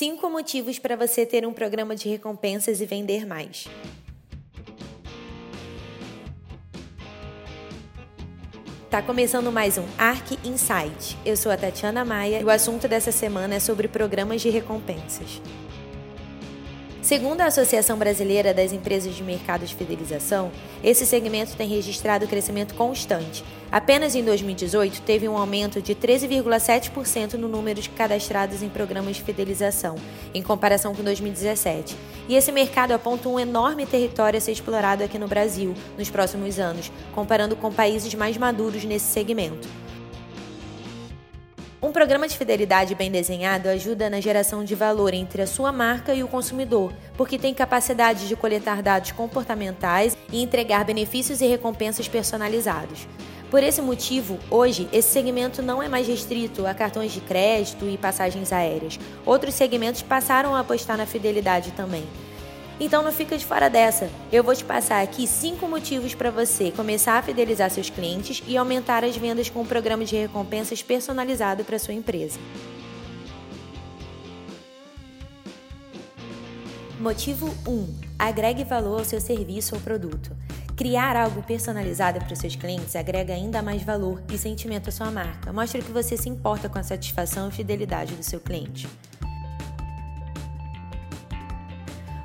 5 motivos para você ter um programa de recompensas e vender mais. Tá começando mais um Arc Insight. Eu sou a Tatiana Maia e o assunto dessa semana é sobre programas de recompensas. Segundo a Associação Brasileira das Empresas de Mercado de Fidelização, esse segmento tem registrado crescimento constante. Apenas em 2018 teve um aumento de 13,7% no número de cadastrados em programas de fidelização, em comparação com 2017. E esse mercado aponta um enorme território a ser explorado aqui no Brasil nos próximos anos, comparando com países mais maduros nesse segmento. Um programa de fidelidade bem desenhado ajuda na geração de valor entre a sua marca e o consumidor, porque tem capacidade de coletar dados comportamentais e entregar benefícios e recompensas personalizados. Por esse motivo, hoje, esse segmento não é mais restrito a cartões de crédito e passagens aéreas. Outros segmentos passaram a apostar na fidelidade também. Então não fica de fora dessa. Eu vou te passar aqui cinco motivos para você começar a fidelizar seus clientes e aumentar as vendas com um programa de recompensas personalizado para sua empresa. Motivo 1. Agregue valor ao seu serviço ou produto. Criar algo personalizado para seus clientes agrega ainda mais valor e sentimento à sua marca. Mostra que você se importa com a satisfação e fidelidade do seu cliente.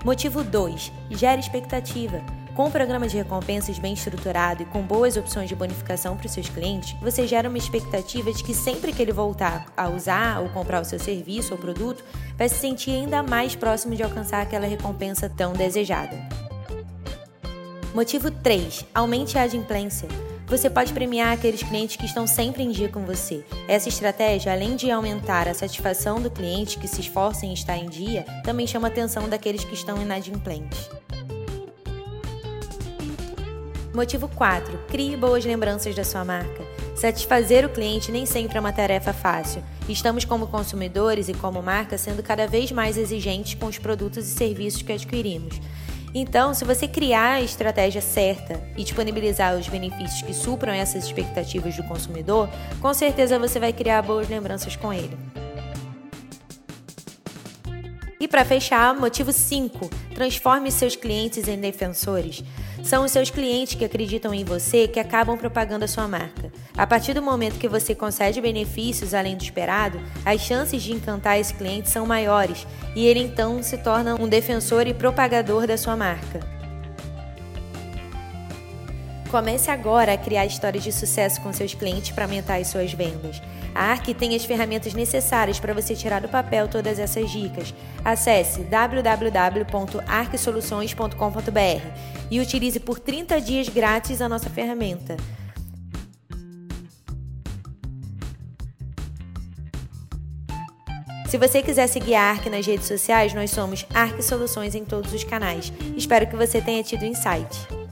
Motivo 2. Gere expectativa. Com um programa de recompensas bem estruturado e com boas opções de bonificação para os seus clientes, você gera uma expectativa de que sempre que ele voltar a usar ou comprar o seu serviço ou produto, vai se sentir ainda mais próximo de alcançar aquela recompensa tão desejada. Motivo 3. Aumente a adimplência. Você pode premiar aqueles clientes que estão sempre em dia com você. Essa estratégia, além de aumentar a satisfação do cliente que se esforça em estar em dia, também chama a atenção daqueles que estão inadimplentes. Motivo 4. Crie boas lembranças da sua marca. Satisfazer o cliente nem sempre é uma tarefa fácil. Estamos, como consumidores e como marca, sendo cada vez mais exigentes com os produtos e serviços que adquirimos. Então, se você criar a estratégia certa e disponibilizar os benefícios que supram essas expectativas do consumidor, com certeza você vai criar boas lembranças com ele. Para fechar, motivo 5: transforme seus clientes em defensores. São os seus clientes que acreditam em você que acabam propagando a sua marca. A partir do momento que você concede benefícios além do esperado, as chances de encantar esse cliente são maiores e ele então se torna um defensor e propagador da sua marca. Comece agora a criar histórias de sucesso com seus clientes para aumentar as suas vendas. A ARC tem as ferramentas necessárias para você tirar do papel todas essas dicas. Acesse www.arcsoluções.com.br e utilize por 30 dias grátis a nossa ferramenta. Se você quiser seguir a ARC nas redes sociais, nós somos ARC Soluções em todos os canais. Espero que você tenha tido insight.